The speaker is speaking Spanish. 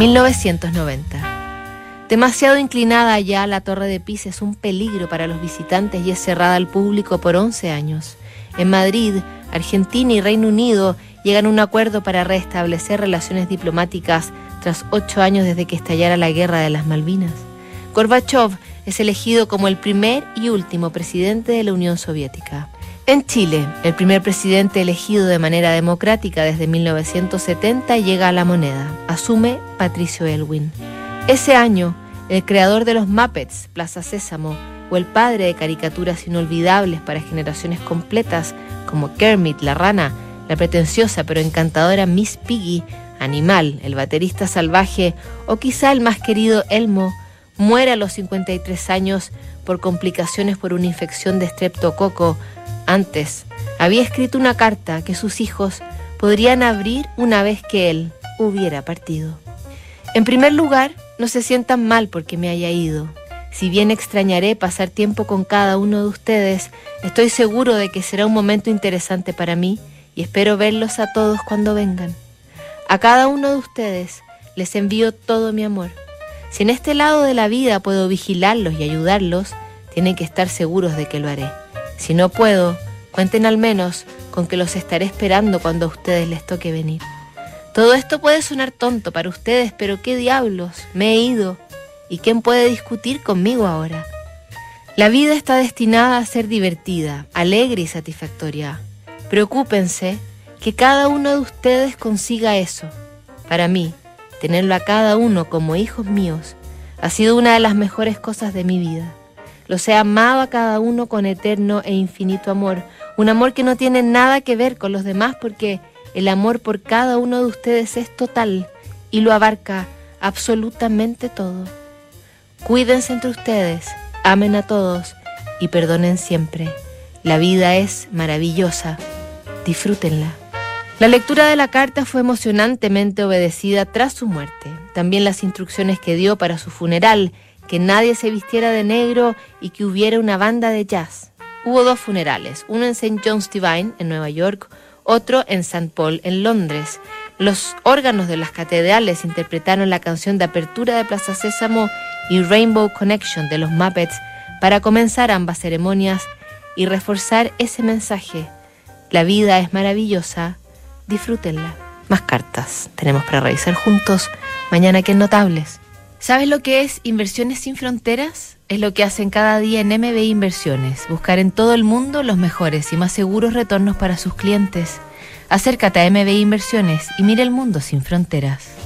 1990. Demasiado inclinada ya, la Torre de Pisa es un peligro para los visitantes y es cerrada al público por 11 años. En Madrid, Argentina y Reino Unido llegan a un acuerdo para restablecer relaciones diplomáticas tras ocho años desde que estallara la guerra de las Malvinas. Gorbachev es elegido como el primer y último presidente de la Unión Soviética. En Chile, el primer presidente elegido de manera democrática desde 1970 llega a la moneda. Asume Patricio Elwin. Ese año, el creador de los Muppets, Plaza Sésamo, o el padre de caricaturas inolvidables para generaciones completas como Kermit la rana, la pretenciosa pero encantadora Miss Piggy, Animal, el baterista salvaje o quizá el más querido Elmo, muere a los 53 años por complicaciones por una infección de streptococo. Antes, había escrito una carta que sus hijos podrían abrir una vez que él hubiera partido. En primer lugar, no se sientan mal porque me haya ido. Si bien extrañaré pasar tiempo con cada uno de ustedes, estoy seguro de que será un momento interesante para mí y espero verlos a todos cuando vengan. A cada uno de ustedes les envío todo mi amor. Si en este lado de la vida puedo vigilarlos y ayudarlos, tienen que estar seguros de que lo haré. Si no puedo, cuenten al menos con que los estaré esperando cuando a ustedes les toque venir. Todo esto puede sonar tonto para ustedes, pero qué diablos, me he ido. ¿Y quién puede discutir conmigo ahora? La vida está destinada a ser divertida, alegre y satisfactoria. Preocúpense que cada uno de ustedes consiga eso. Para mí, tenerlo a cada uno como hijos míos ha sido una de las mejores cosas de mi vida. Los he amado a cada uno con eterno e infinito amor, un amor que no tiene nada que ver con los demás porque el amor por cada uno de ustedes es total y lo abarca absolutamente todo. Cuídense entre ustedes, amen a todos y perdonen siempre. La vida es maravillosa. Disfrútenla. La lectura de la carta fue emocionantemente obedecida tras su muerte. También las instrucciones que dio para su funeral, que nadie se vistiera de negro y que hubiera una banda de jazz. Hubo dos funerales, uno en St. John's Divine, en Nueva York, otro en St. Paul, en Londres. Los órganos de las catedrales interpretaron la canción de apertura de Plaza Sésamo y Rainbow Connection de los Muppets para comenzar ambas ceremonias y reforzar ese mensaje. La vida es maravillosa, disfrútenla. Más cartas tenemos para revisar juntos mañana que notables. ¿Sabes lo que es Inversiones sin Fronteras? Es lo que hacen cada día en MBI Inversiones, buscar en todo el mundo los mejores y más seguros retornos para sus clientes. Acércate a MBI Inversiones y mira el mundo sin fronteras.